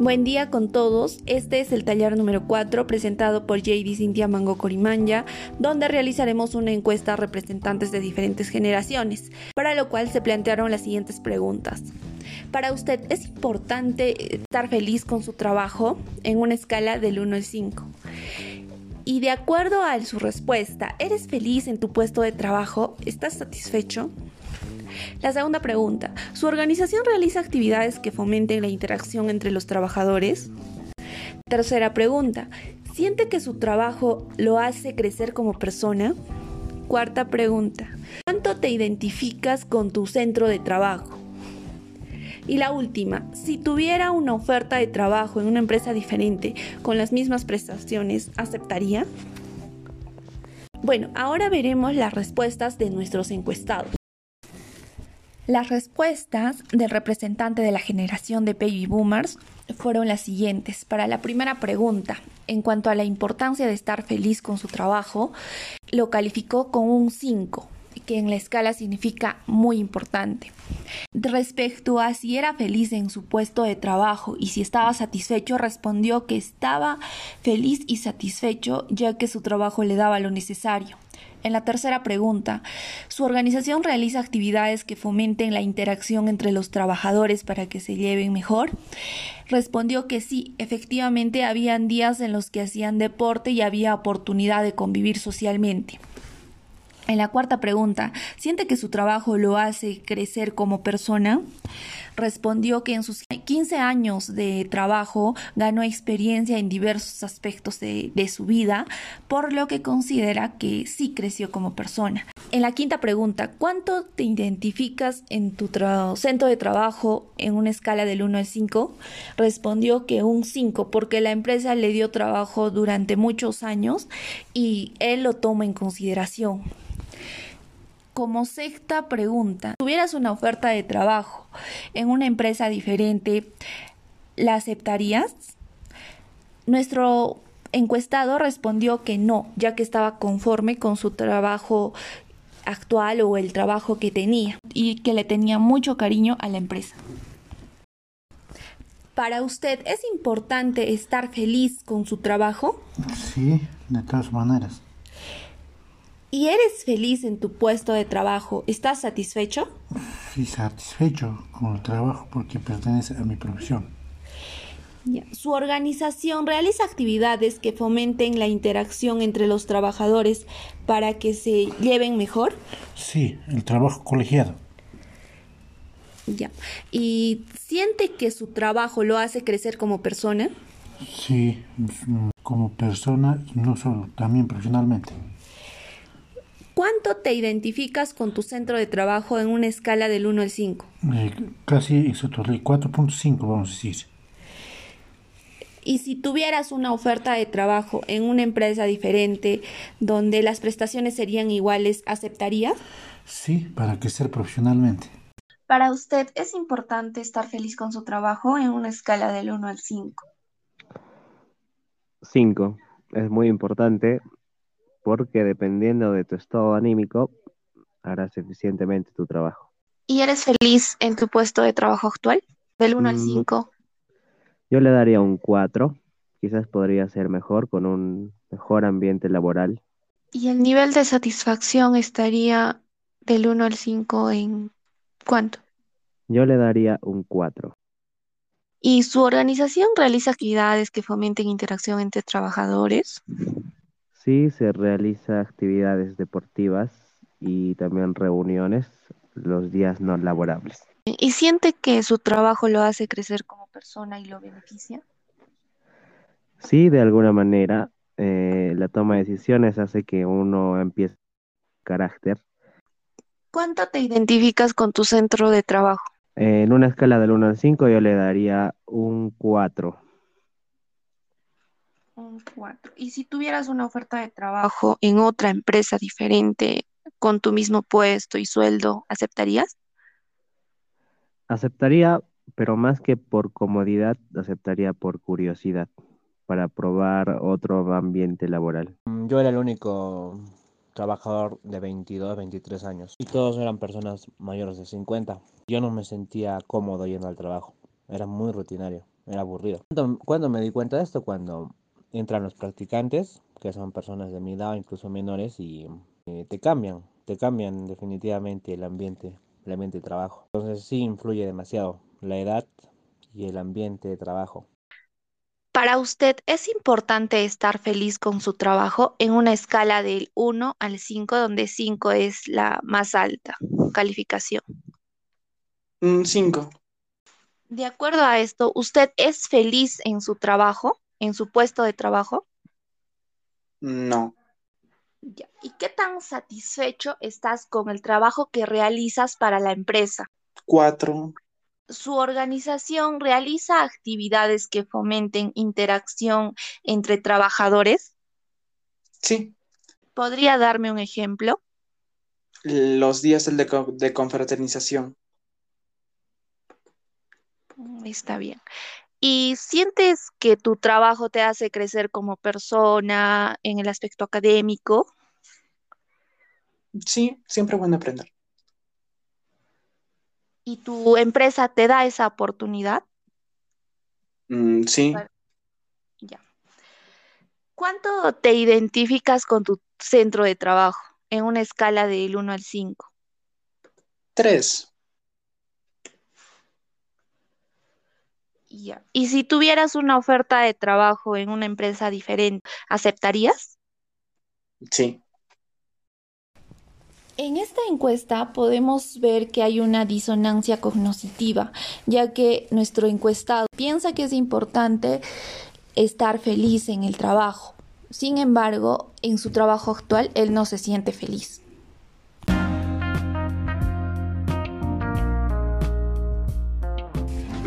Buen día con todos. Este es el taller número 4 presentado por JD Cintia Mango Corimanya, donde realizaremos una encuesta a representantes de diferentes generaciones, para lo cual se plantearon las siguientes preguntas. Para usted, ¿es importante estar feliz con su trabajo en una escala del 1 al 5? Y de acuerdo a su respuesta, ¿eres feliz en tu puesto de trabajo? ¿Estás satisfecho? La segunda pregunta, ¿su organización realiza actividades que fomenten la interacción entre los trabajadores? Tercera pregunta, ¿siente que su trabajo lo hace crecer como persona? Cuarta pregunta, ¿cuánto te identificas con tu centro de trabajo? Y la última, si tuviera una oferta de trabajo en una empresa diferente con las mismas prestaciones, ¿aceptaría? Bueno, ahora veremos las respuestas de nuestros encuestados. Las respuestas del representante de la generación de baby boomers fueron las siguientes. Para la primera pregunta, en cuanto a la importancia de estar feliz con su trabajo, lo calificó con un 5, que en la escala significa muy importante. Respecto a si era feliz en su puesto de trabajo y si estaba satisfecho, respondió que estaba feliz y satisfecho ya que su trabajo le daba lo necesario. En la tercera pregunta, ¿su organización realiza actividades que fomenten la interacción entre los trabajadores para que se lleven mejor? Respondió que sí, efectivamente habían días en los que hacían deporte y había oportunidad de convivir socialmente. En la cuarta pregunta, ¿siente que su trabajo lo hace crecer como persona? Respondió que en sus 15 años de trabajo ganó experiencia en diversos aspectos de, su vida, por lo que considera que sí creció como persona. En la quinta pregunta, ¿cuánto te identificas en tu centro de trabajo en una escala del 1 al 5? Respondió que un 5 porque la empresa le dio trabajo durante muchos años y él lo toma en consideración. Como sexta pregunta, tuvieras una oferta de trabajo en una empresa diferente, ¿la aceptarías? Nuestro encuestado respondió que no, ya que estaba conforme con su trabajo actual o el trabajo que tenía y que le tenía mucho cariño a la empresa. Para usted, ¿es importante estar feliz con su trabajo? Sí, de todas maneras y eres feliz en tu puesto de trabajo, ¿estás satisfecho? Sí, satisfecho con el trabajo porque pertenece a mi profesión. Su organización realiza actividades que fomenten la interacción entre los trabajadores para que se lleven mejor. Sí, el trabajo colegiado. Ya. ¿Y siente que su trabajo lo hace crecer como persona? Sí, como persona y no solo, también profesionalmente. ¿Cuánto te identificas con tu centro de trabajo en una escala del 1 al 5? Eh, casi 4.5, vamos a decir. Y si tuvieras una oferta de trabajo en una empresa diferente donde las prestaciones serían iguales, ¿aceptarías? Sí, para crecer profesionalmente. Para usted, ¿es importante estar feliz con su trabajo en una escala del 1 al 5? 5. Es muy importante porque dependiendo de tu estado anímico, harás eficientemente tu trabajo. ¿Y eres feliz en tu puesto de trabajo actual? Del 1 al 5. Mm, yo le daría un 4. Quizás podría ser mejor con un mejor ambiente laboral. ¿Y el nivel de satisfacción estaría del 1 al 5 en cuánto? Yo le daría un 4. ¿Y su organización realiza actividades que fomenten interacción entre trabajadores? Sí, se realiza actividades deportivas y también reuniones los días no laborables. ¿Y siente que su trabajo lo hace crecer como persona y lo beneficia? Sí, de alguna manera. Eh, la toma de decisiones hace que uno empiece carácter. ¿Cuánto te identificas con tu centro de trabajo? en una escala del 1 al 5 yo le daría un 4. 4. Y si tuvieras una oferta de trabajo en otra empresa diferente, con tu mismo puesto y sueldo, ¿aceptarías? Aceptaría, pero más que por comodidad, aceptaría por curiosidad, para probar otro ambiente laboral. Mm, yo era el único trabajador de 22, 23 años y todos eran personas mayores de 50. Yo no me sentía cómodo yendo al trabajo, era muy rutinario era aburrido. ¿Cuándo, me di cuenta de esto? Cuando entran los practicantes, que son personas de mi edad, incluso menores, y eh, te cambian, te cambian definitivamente el ambiente, el ambiente de trabajo. Entonces sí influye demasiado la edad y el ambiente de trabajo. Para usted, ¿es importante estar feliz con su trabajo en una escala del 1 al 5, donde 5 es la más alta calificación? 5. Mm, de acuerdo a esto, ¿usted es feliz en su trabajo, en su puesto de trabajo? No. ¿Y qué tan satisfecho estás con el trabajo que realizas para la empresa? Cuatro. ¿Su organización realiza actividades que fomenten interacción entre trabajadores? Sí. ¿Podría darme un ejemplo? Los días de, de confraternización. Mm, está bien. ¿Y sientes que tu trabajo te hace crecer como persona en el aspecto académico? Sí, siempre bueno aprender. ¿Y tu empresa te da esa oportunidad? Mm, sí. ya. ¿Cuánto te identificas con tu centro de trabajo en una escala del 1 al 5? Tres. Y si tuvieras una oferta de trabajo en una empresa diferente, ¿aceptarías? Sí. En esta encuesta podemos ver que hay una disonancia cognitiva, ya que nuestro encuestado piensa que es importante estar feliz en el trabajo. Sin embargo, en su trabajo actual él no se siente feliz.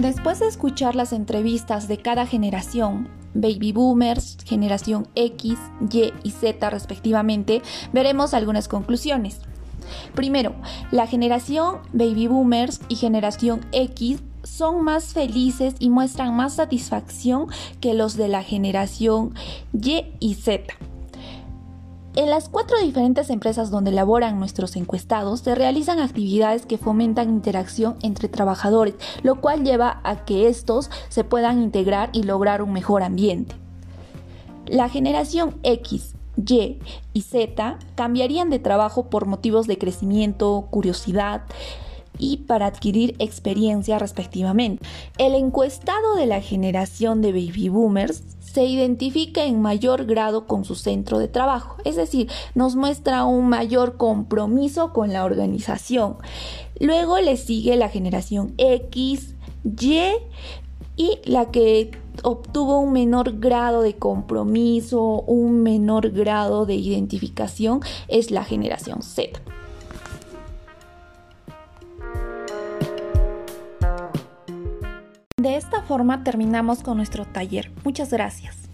Después de escuchar las entrevistas de cada generación, baby boomers, generación X, Y y Z respectivamente, veremos algunas conclusiones. Primero, la generación baby boomers y generación X son más felices y muestran más satisfacción que los de la generación Y y Z. En las cuatro diferentes empresas donde laboran nuestros encuestados se realizan actividades que fomentan interacción entre trabajadores, lo cual lleva a que estos se puedan integrar y lograr un mejor ambiente. La generación X, Y y Z cambiarían de trabajo por motivos de crecimiento, curiosidad, y para adquirir experiencia respectivamente. El encuestado de la generación de baby boomers se identifica en mayor grado con su centro de trabajo, es decir, nos muestra un mayor compromiso con la organización. Luego le sigue la generación X, Y y la que obtuvo un menor grado de compromiso, un menor grado de identificación es la generación Z. forma terminamos con nuestro taller. Muchas gracias.